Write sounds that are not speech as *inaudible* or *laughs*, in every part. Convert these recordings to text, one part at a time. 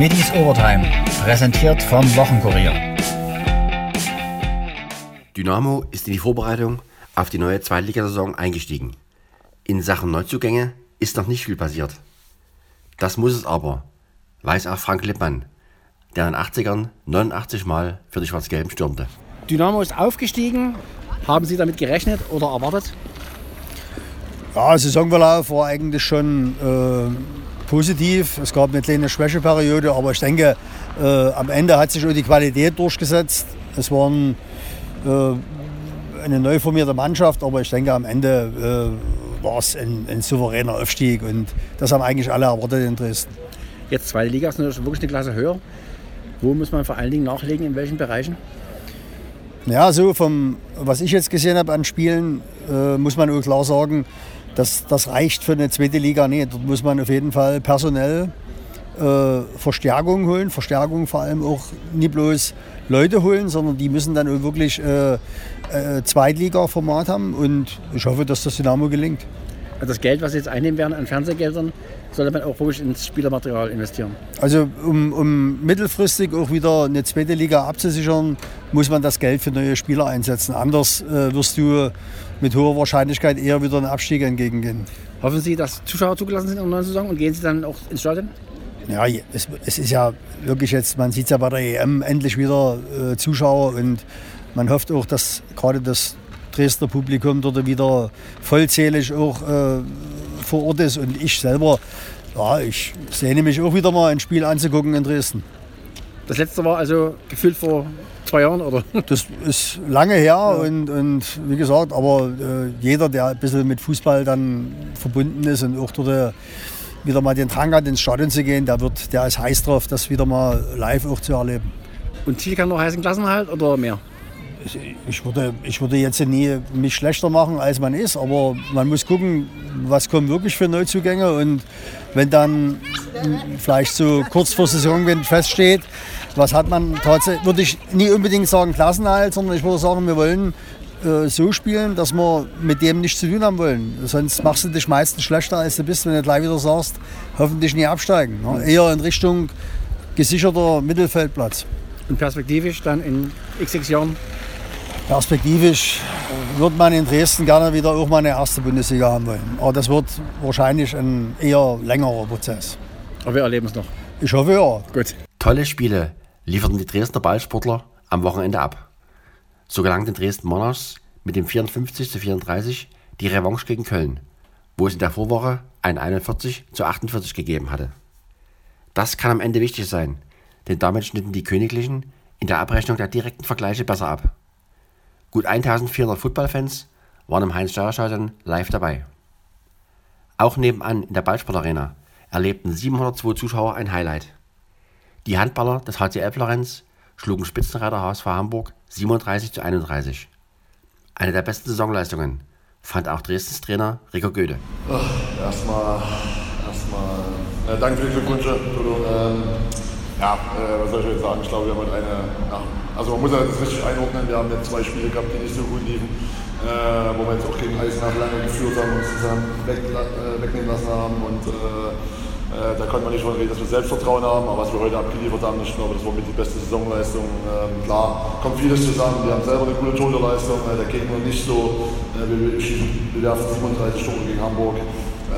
Middies Overtime, präsentiert vom Wochenkurier. Dynamo ist in die Vorbereitung auf die neue Zweitligasaison eingestiegen. In Sachen Neuzugänge ist noch nicht viel passiert. Das muss es aber, weiß auch Frank Lippmann, der in den 80ern 89 Mal für die Schwarz-Gelben stürmte. Dynamo ist aufgestiegen. Haben Sie damit gerechnet oder erwartet? Ja, Saisonverlauf war eigentlich schon äh, positiv. Es gab eine kleine Schwächeperiode, aber ich denke, äh, am Ende hat sich auch die Qualität durchgesetzt. Es waren äh, eine neu formierte Mannschaft, aber ich denke, am Ende äh, war es ein, ein, souveräner Aufstieg und das haben eigentlich alle erwartet in Dresden. Jetzt zweite Liga ist natürlich wirklich eine Klasse höher. Wo muss man vor allen Dingen nachlegen, in welchen Bereichen? Ja, so vom, was ich jetzt gesehen habe an Spielen, äh, muss man auch klar sagen, dass das reicht für eine zweite Liga nicht. Dort muss man auf jeden Fall personell äh, Verstärkung holen. Verstärkung vor allem auch nicht bloß Leute holen, sondern die müssen dann auch wirklich äh, äh, Zweitliga-Format haben. Und ich hoffe, dass das Dynamo gelingt. Also das Geld, was Sie jetzt einnehmen werden an Fernsehgeldern, sollte man auch wirklich ins Spielermaterial investieren. Also um, um, mittelfristig auch wieder eine zweite Liga abzusichern, muss man das Geld für neue Spieler einsetzen. Anders äh, wirst du mit hoher Wahrscheinlichkeit eher wieder einen Abstieg entgegengehen. Hoffen Sie, dass Zuschauer zugelassen sind in der neuen Saison und gehen Sie dann auch ins Stadion? Ja, es, es ist ja wirklich jetzt, man sieht es ja bei der EM endlich wieder äh, Zuschauer und man hofft auch, dass gerade das Dresdner Publikum dort wieder vollzählig auch äh, vor Ort ist. Und ich selber, ja, ich sehne mich auch wieder mal ein Spiel anzugucken in Dresden. Das letzte war also gefühlt vor zwei Jahren, oder? *laughs* Das ist lange her ja. und, und wie gesagt, aber äh, jeder, der ein bisschen mit Fußball dann verbunden ist und auch dort äh, wieder mal den Drang hat, ins Stadion zu gehen, der, wird, der ist heiß drauf, das wieder mal live auch zu erleben. Und Ziel kann noch heißen Klassenhalt oder mehr? Ich würde, ich würde jetzt nie mich schlechter machen, als man ist, aber man muss gucken, was kommen wirklich für Neuzugänge und wenn dann vielleicht so kurz vor Saison wenn feststeht, was hat man tatsächlich, würde ich nie unbedingt sagen Klassenhalt, sondern ich würde sagen, wir wollen äh, so spielen, dass wir mit dem nichts zu tun haben wollen. Sonst machst du dich meistens schlechter, als du bist, wenn du gleich wieder sagst, hoffentlich nie absteigen. Ne? Eher in Richtung gesicherter Mittelfeldplatz. Und perspektivisch dann in x Jahren? Perspektivisch wird man in Dresden gerne wieder auch mal eine erste Bundesliga haben wollen. Aber das wird wahrscheinlich ein eher längerer Prozess. Aber wir erleben es noch. Ich hoffe ja. Gut. Tolle Spiele lieferten die Dresdner Ballsportler am Wochenende ab. So gelang den Dresden Monarchs mit dem 54 zu 34 die Revanche gegen Köln, wo es in der Vorwoche ein 41 zu 48 gegeben hatte. Das kann am Ende wichtig sein, denn damit schnitten die Königlichen in der Abrechnung der direkten Vergleiche besser ab. Gut 1400 Footballfans waren im Heinz-Steuer-Stadion live dabei. Auch nebenan in der Ballsportarena erlebten 702 Zuschauer ein Highlight. Die Handballer des HCL Florenz schlugen Spitzenreiter HSV Hamburg 37 zu 31. Eine der besten Saisonleistungen fand auch Dresdens Trainer Rico Göde. Erstmal, erstmal äh, danke für die Glückwünsche. Ähm, ja, äh, was soll ich jetzt sagen? Ich glaube, wir haben halt eine. Ja, also man muss ja das richtig einordnen. Wir haben jetzt zwei Spiele gehabt, die nicht so gut liefen, äh, wo wir jetzt auch gegen Eisenach lange geführt haben und zusammen weg, äh, wegnehmen lassen haben. Und äh, da kann man nicht von reden, dass wir Selbstvertrauen haben, aber was wir heute abgeliefert haben, ich glaube, das war mit die beste Saisonleistung. Ähm, klar, kommt vieles zusammen. Wir haben selber eine gute Torhüterleistung, äh, der Gegner nicht so. Äh, wir, wir werfen 37 Tore gegen Hamburg.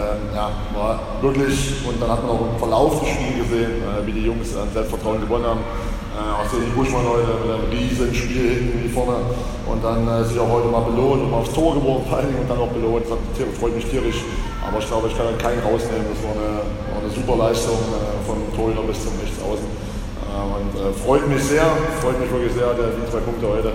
Ähm, ja, war wirklich, und dann hat man auch im Verlauf des Spiels gesehen, äh, wie die Jungs an Selbstvertrauen gewonnen haben. Äh, auch so die Buschmann heute mit einem riesen Spiel hinten wie vorne und dann äh, sich auch heute mal belohnt und mal aufs Tor geworfen *laughs* vor allen und dann auch belohnt. Das freut mich tierisch. Aber ich glaube, ich kann keinen rausnehmen. Das war eine, war eine super Leistung äh, von Torhüter bis zum Rechtsaußen. Äh, und äh, freut mich sehr, freut mich wirklich sehr, der, die zwei Punkte heute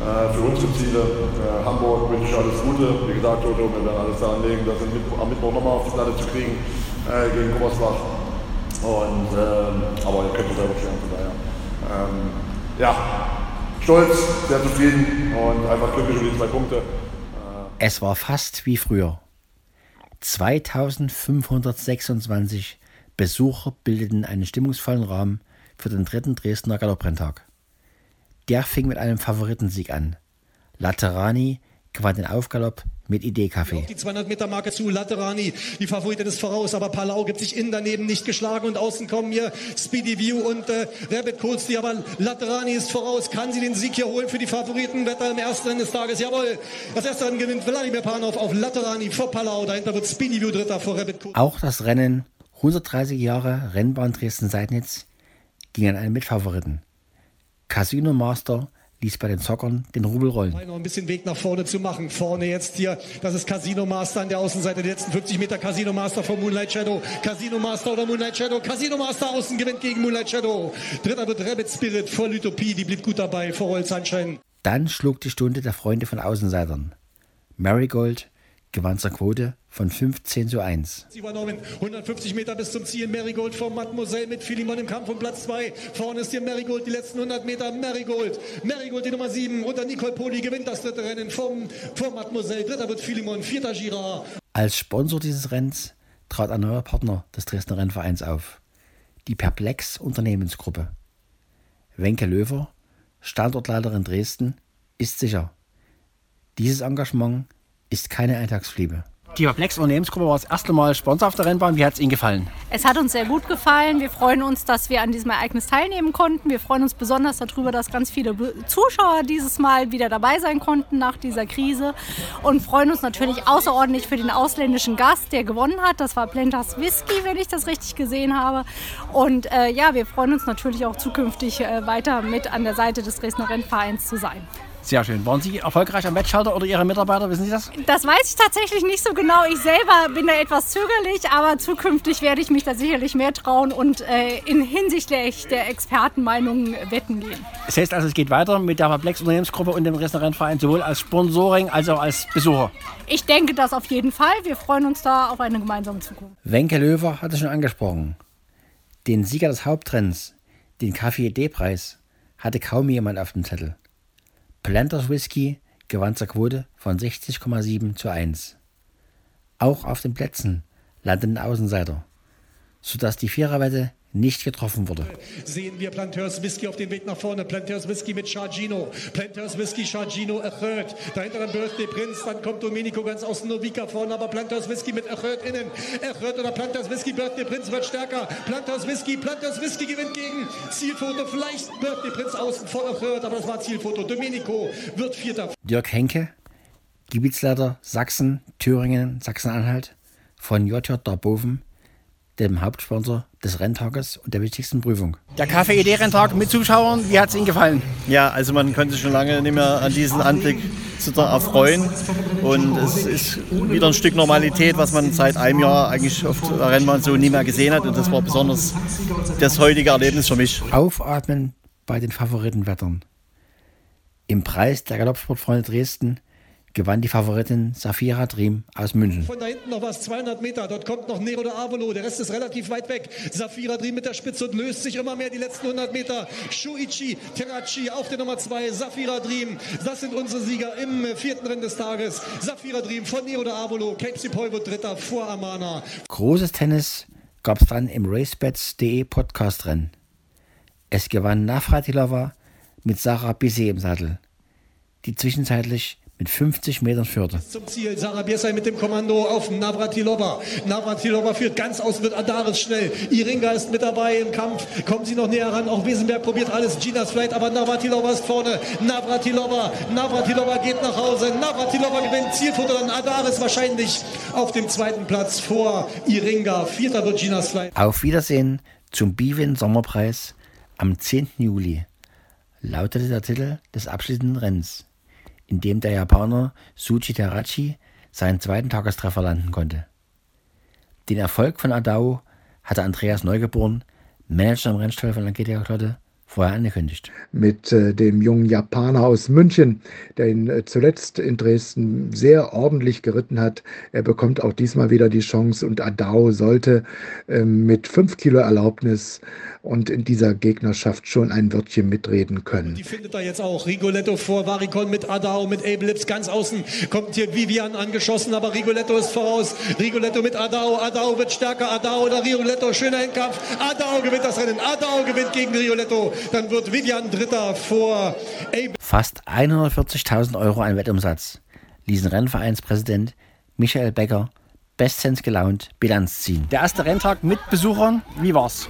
äh, für unsere Ziele. Äh, Hamburg wünsche ich alles Gute. Wie gesagt, Toto, wir werden alles daran legen, das am Mittwoch nochmal auf die Platte zu kriegen äh, gegen Gummersbach. Und, ähm, aber ihr könnt es selber stellen, von daher. Ähm, ja, stolz, sehr zufrieden und einfach glücklich über die zwei Punkte. Es war fast wie früher. 2526 Besucher bildeten einen stimmungsvollen Rahmen für den dritten Dresdner Galopprenntag. Der fing mit einem Favoritensieg an. Laterani gewann den Aufgalopp mit Idee-Kaffee. Die 200 Meter Marke zu, Laterani, die Favoritin ist voraus, aber Palau gibt sich innen daneben nicht geschlagen und außen kommen hier Speedy View und äh, Rabbit Coates, die aber Laterani ist voraus, kann sie den Sieg hier holen für die Favoriten, Wetter im ersten Rennen des Tages, jawohl, das erste Rennen gewinnt Wladimir Panov auf Laterani vor Palau, dahinter wird Speedy View dritter vor Rabbit Coates. Auch das Rennen 130 Jahre Rennbahn Dresden-Seidnitz ging an einen Mitfavoriten. Casino Master ließ bei den Zockern den Rubel rollen. Noch ein bisschen Weg nach vorne zu machen. Vorne jetzt hier, das ist Casino Master an der Außenseite, die letzten 50 Meter Casino Master vor Moonlight Shadow. Casino Master oder Moonlight Shadow. Casino Master außen gewinnt gegen Moonlight Shadow. Dritter wird Rabbit Spirit vor Lytopie, die blieb gut dabei vor Roll Sunshine. Dann schlug die Stunde der Freunde von Außenseitern. Marigold gewann zur Quote von 15 zu 1. Sie übernommen 150 Meter bis zum Ziel. Marigold vor Mademoiselle mit Philemon im Kampf um Platz 2. Vorne ist hier Marigold, die letzten 100 Meter. Marigold, Marigold die Nummer 7. Unter Nicole Poli gewinnt das dritte Rennen vom, vor Mademoiselle. Dritter wird Philemon, vierter Girard. Als Sponsor dieses Rennens trat ein neuer Partner des Dresdner Rennvereins auf. Die Perplex Unternehmensgruppe. Wenke Löwer, Standortleiter in Dresden, ist sicher. Dieses Engagement ist keine Eintagsfliebe. Die Perplex Unternehmensgruppe war das erste Mal Sponsor auf der Rennbahn. Wie hat es Ihnen gefallen? Es hat uns sehr gut gefallen. Wir freuen uns, dass wir an diesem Ereignis teilnehmen konnten. Wir freuen uns besonders darüber, dass ganz viele Zuschauer dieses Mal wieder dabei sein konnten nach dieser Krise und freuen uns natürlich außerordentlich für den ausländischen Gast, der gewonnen hat. Das war Plentas Whisky, wenn ich das richtig gesehen habe. Und äh, ja, wir freuen uns natürlich auch zukünftig äh, weiter mit an der Seite des Dresdner Rennvereins zu sein. Sehr schön. Waren Sie erfolgreich am Wettschalter oder Ihre Mitarbeiter? Wissen Sie das? Das weiß ich tatsächlich nicht so genau. Ich selber bin da etwas zögerlich, aber zukünftig werde ich mich da sicherlich mehr trauen und äh, in hinsichtlich der Expertenmeinungen wetten gehen. Das heißt also, es geht weiter mit der Perplex Unternehmensgruppe und dem Restaurantverein sowohl als Sponsoring als auch als Besucher. Ich denke das auf jeden Fall. Wir freuen uns da auf eine gemeinsame Zukunft. Wenke Löwer hat es schon angesprochen. Den Sieger des Haupttrends, den Kaffee D-Preis, hatte kaum jemand auf dem Zettel. Planters Whisky gewann zur Quote von 60,7 zu 1. Auch auf den Plätzen landeten Außenseiter, sodass die Viererwette nicht getroffen wurde. Sehen wir Planteurs Whisky auf dem Weg nach vorne. Planteurs Whisky mit Chargino. Planteurs Whisky, Chargino, Erhöht. Dahinter dann Birthday Prince. Dann kommt Domenico ganz außen Novika vorne. Aber Planteurs Whisky mit Erhöht innen. Erhöht oder Planteurs Whisky. Birthday Prince wird stärker. Planteurs Whisky. Planteurs Whisky gewinnt gegen Zielfoto. Vielleicht Birthday Prince außen vor Erhöht. Aber das war Zielfoto. Domenico wird Vierter. Dirk Henke, Gebietsleiter Sachsen, Thüringen, Sachsen-Anhalt von JJ Darboven, dem Hauptsponsor des Renntages und der wichtigsten Prüfung. Der KFED-Renntag mit Zuschauern, wie hat es Ihnen gefallen? Ja, also man konnte sich schon lange nicht mehr an diesen Anblick erfreuen. Und es ist wieder ein Stück Normalität, was man seit einem Jahr eigentlich auf der Rennbahn so nie mehr gesehen hat. Und das war besonders das heutige Erlebnis für mich. Aufatmen bei den Favoritenwettern. Im Preis der Galoppsportfreunde Dresden gewann die Favoritin Safira Dream aus München. Von da hinten noch was, 200 Meter. Dort kommt noch Nero de Avolo. Der Rest ist relativ weit weg. Safira Dream mit der Spitze und löst sich immer mehr die letzten 100 Meter. Shuichi Terraci auf der Nummer 2. Safira Dream. Das sind unsere Sieger im vierten Rennen des Tages. Safira Dream von Nero de Avolo. Cape Sipoy wird Dritter vor Amana. Großes Tennis gab es dann im RaceBets.de Podcast-Rennen. Es gewann Navratilova mit Sarah Bisset im Sattel, die zwischenzeitlich mit 50 Metern führte. Zum Ziel, Sarah Biesay mit dem Kommando auf Navratilova. Navratilova führt ganz aus, wird Adaris schnell. Iringa ist mit dabei im Kampf. Kommen sie noch näher ran. Auch Wesenberg probiert alles. Ginas vielleicht, aber Navratilova ist vorne. Navratilova. Navratilova geht nach Hause. Navratilova gewinnt Zielfoto. Dann Adaris wahrscheinlich auf dem zweiten Platz vor Iringa. Vierter wird Ginas vielleicht. Auf Wiedersehen zum Bivin Sommerpreis am 10. Juli lautete der Titel des abschließenden Rennens in dem der Japaner Suji Terachi seinen zweiten Tagestreffer landen konnte. Den Erfolg von Adao hatte Andreas Neugeboren, Manager im Rennstall von Langetia Klotte, vorher angekündigt. Mit äh, dem jungen Japaner aus München, der ihn äh, zuletzt in Dresden sehr ordentlich geritten hat. Er bekommt auch diesmal wieder die Chance und Adao sollte äh, mit 5 Kilo Erlaubnis und in dieser Gegnerschaft schon ein Wörtchen mitreden können. Die findet er jetzt auch. Rigoletto vor Varicon mit Adao, mit Abe Lips ganz außen. Kommt hier Vivian angeschossen, aber Rigoletto ist voraus. Rigoletto mit Adao. Adao wird stärker. Adao oder Rigoletto. Schöner Endkampf. Adao gewinnt das Rennen. Adao gewinnt gegen Rigoletto. Dann wird Vivian Dritter vor Abe. Fast 140.000 Euro ein Wettumsatz ließen Rennvereinspräsident Michael Becker bestens gelaunt Bilanz ziehen. Der erste Renntag mit Besuchern, wie war's?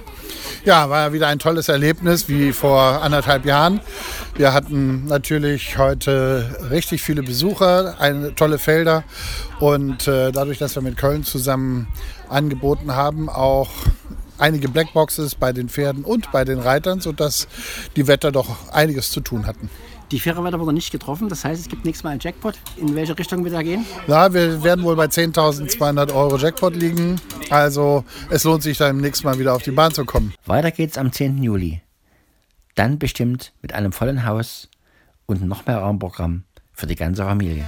Ja, war wieder ein tolles Erlebnis wie vor anderthalb Jahren. Wir hatten natürlich heute richtig viele Besucher, eine, tolle Felder und äh, dadurch, dass wir mit Köln zusammen angeboten haben, auch einige Blackboxes bei den Pferden und bei den Reitern, sodass die Wetter doch einiges zu tun hatten. Die Fairerwetter wurde nicht getroffen, das heißt, es gibt nächstes Mal einen Jackpot. In welche Richtung wird er gehen? Na, wir werden wohl bei 10.200 Euro Jackpot liegen. Also es lohnt sich dann nächsten Mal wieder auf die Bahn zu kommen. Weiter geht's am 10. Juli. Dann bestimmt mit einem vollen Haus und noch mehr Raumprogramm für die ganze Familie.